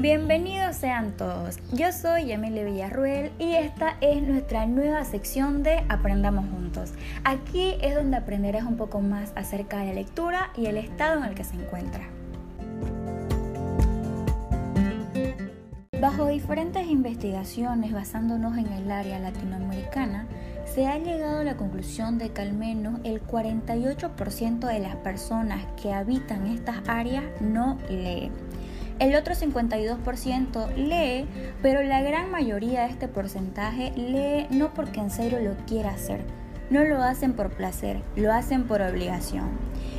Bienvenidos sean todos. Yo soy Emilia Villarruel y esta es nuestra nueva sección de Aprendamos Juntos. Aquí es donde aprenderás un poco más acerca de la lectura y el estado en el que se encuentra. Bajo diferentes investigaciones basándonos en el área latinoamericana, se ha llegado a la conclusión de que al menos el 48% de las personas que habitan estas áreas no leen. El otro 52% lee, pero la gran mayoría de este porcentaje lee no porque en serio lo quiera hacer, no lo hacen por placer, lo hacen por obligación.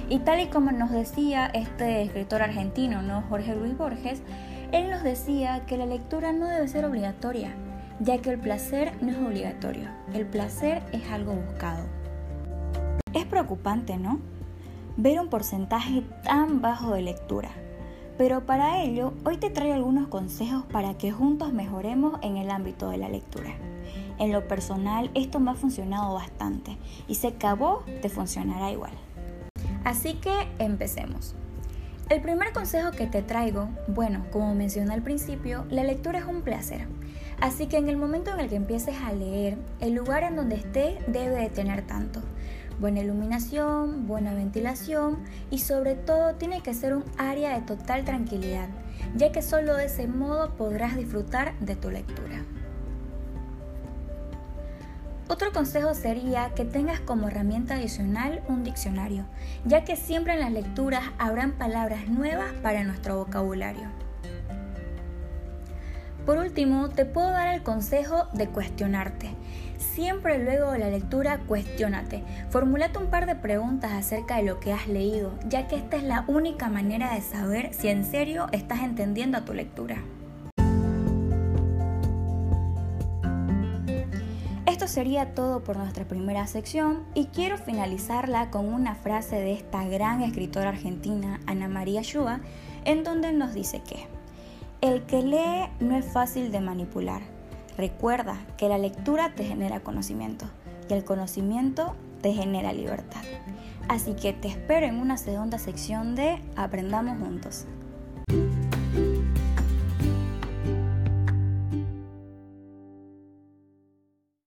Y tal y como nos decía este escritor argentino, ¿no? Jorge Luis Borges, él nos decía que la lectura no debe ser obligatoria, ya que el placer no es obligatorio, el placer es algo buscado. Es preocupante, ¿no? Ver un porcentaje tan bajo de lectura. Pero para ello, hoy te traigo algunos consejos para que juntos mejoremos en el ámbito de la lectura. En lo personal, esto me ha funcionado bastante y sé que a vos te funcionará igual. Así que empecemos. El primer consejo que te traigo, bueno, como mencioné al principio, la lectura es un placer. Así que en el momento en el que empieces a leer, el lugar en donde estés debe de tener tanto. Buena iluminación, buena ventilación y sobre todo tiene que ser un área de total tranquilidad, ya que solo de ese modo podrás disfrutar de tu lectura. Otro consejo sería que tengas como herramienta adicional un diccionario, ya que siempre en las lecturas habrán palabras nuevas para nuestro vocabulario. Por último, te puedo dar el consejo de cuestionarte. Siempre luego de la lectura, cuestionate. Formulate un par de preguntas acerca de lo que has leído, ya que esta es la única manera de saber si en serio estás entendiendo a tu lectura. Esto sería todo por nuestra primera sección y quiero finalizarla con una frase de esta gran escritora argentina, Ana María Shua, en donde nos dice que el que lee no es fácil de manipular. Recuerda que la lectura te genera conocimiento y el conocimiento te genera libertad. Así que te espero en una segunda sección de Aprendamos Juntos.